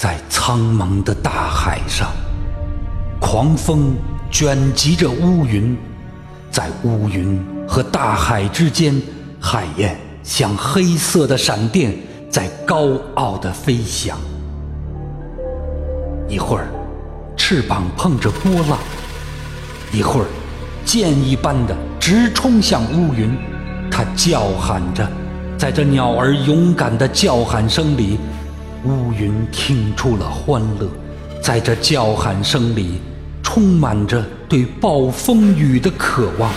在苍茫的大海上，狂风卷集着乌云，在乌云和大海之间，海燕像黑色的闪电，在高傲地飞翔。一会儿，翅膀碰着波浪；一会儿，箭一般的直冲向乌云。它叫喊着，在这鸟儿勇敢的叫喊声里，乌云听出了欢乐；在这叫喊声里，充满着对暴风雨的渴望；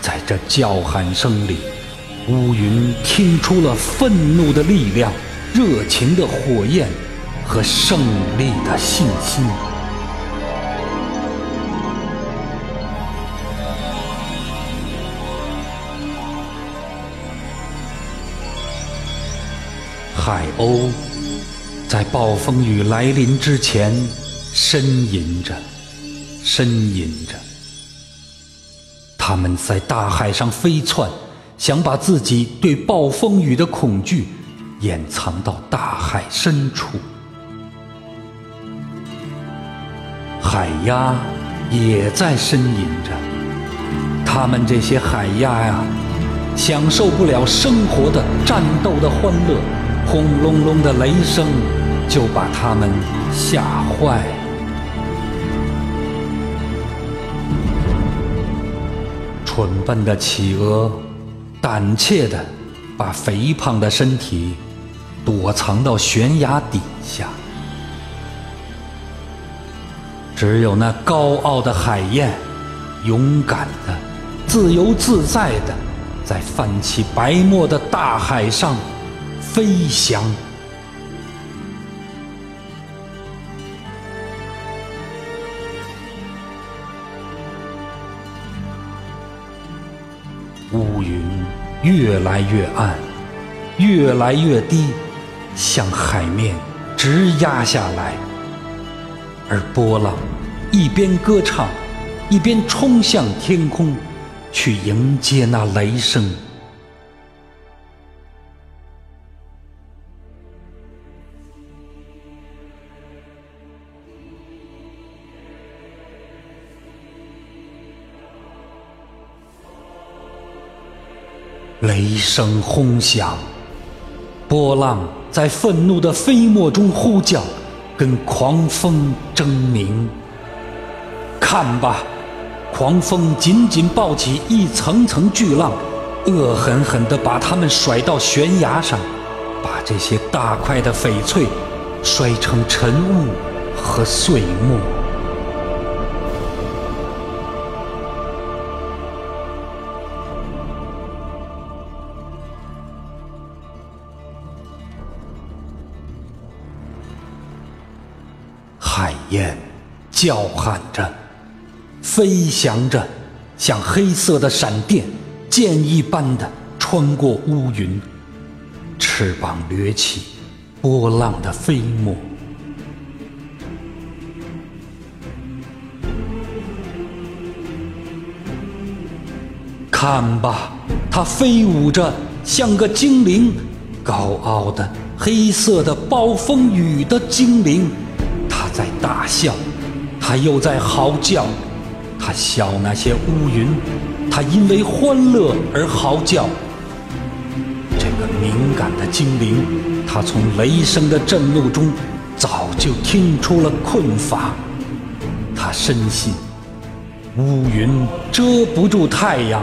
在这叫喊声里，乌云听出了愤怒的力量、热情的火焰和胜利的信心。海鸥在暴风雨来临之前呻吟着，呻吟着。他们在大海上飞窜，想把自己对暴风雨的恐惧掩藏到大海深处。海鸭也在呻吟着，他们这些海鸭呀，享受不了生活的战斗的欢乐。轰隆隆的雷声就把他们吓坏。蠢笨的企鹅胆怯地把肥胖的身体躲藏到悬崖底下，只有那高傲的海燕勇敢的、自由自在的在泛起白沫的大海上。飞翔，乌云越来越暗，越来越低，向海面直压下来，而波浪一边歌唱，一边冲向天空，去迎接那雷声。雷声轰响，波浪在愤怒的飞沫中呼叫，跟狂风争鸣。看吧，狂风紧紧抱起一层层巨浪，恶狠狠地把它们甩到悬崖上，把这些大块的翡翠摔成尘雾和碎末。燕叫喊着，飞翔着，像黑色的闪电，箭一般的穿过乌云，翅膀掠起波浪的飞沫。看吧，它飞舞着，像个精灵，高傲的黑色的暴风雨的精灵。在大笑，他又在嚎叫，他笑那些乌云，他因为欢乐而嚎叫。这个敏感的精灵，他从雷声的震怒中早就听出了困乏。他深信，乌云遮不住太阳，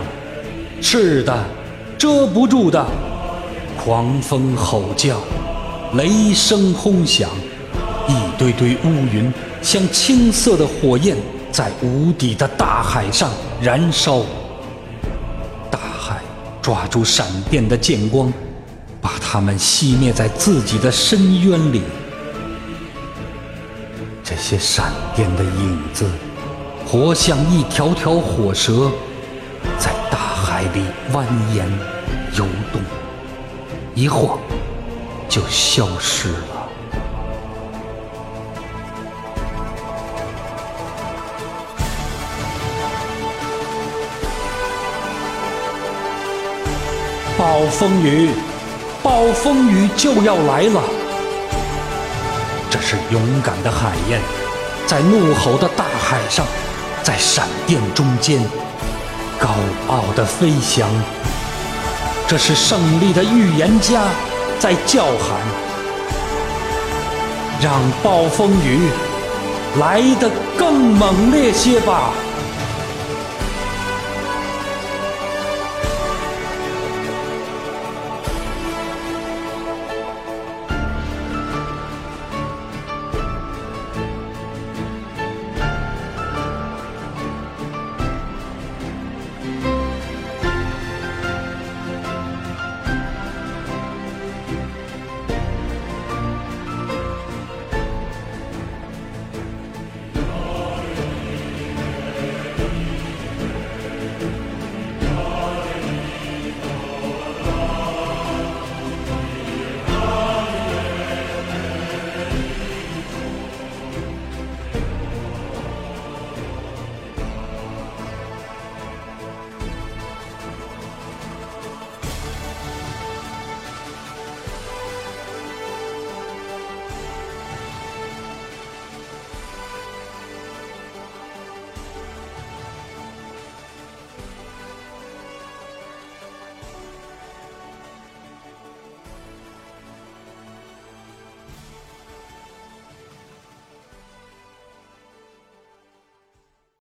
是的，遮不住的。狂风吼叫，雷声轰响。一堆堆乌云像青色的火焰，在无底的大海上燃烧。大海抓住闪电的剑光，把它们熄灭在自己的深渊里。这些闪电的影子，活像一条条火蛇，在大海里蜿蜒游动，一晃就消失了。暴风雨，暴风雨就要来了！这是勇敢的海燕，在怒吼的大海上，在闪电中间，高傲的飞翔。这是胜利的预言家，在叫喊，让暴风雨来得更猛烈些吧。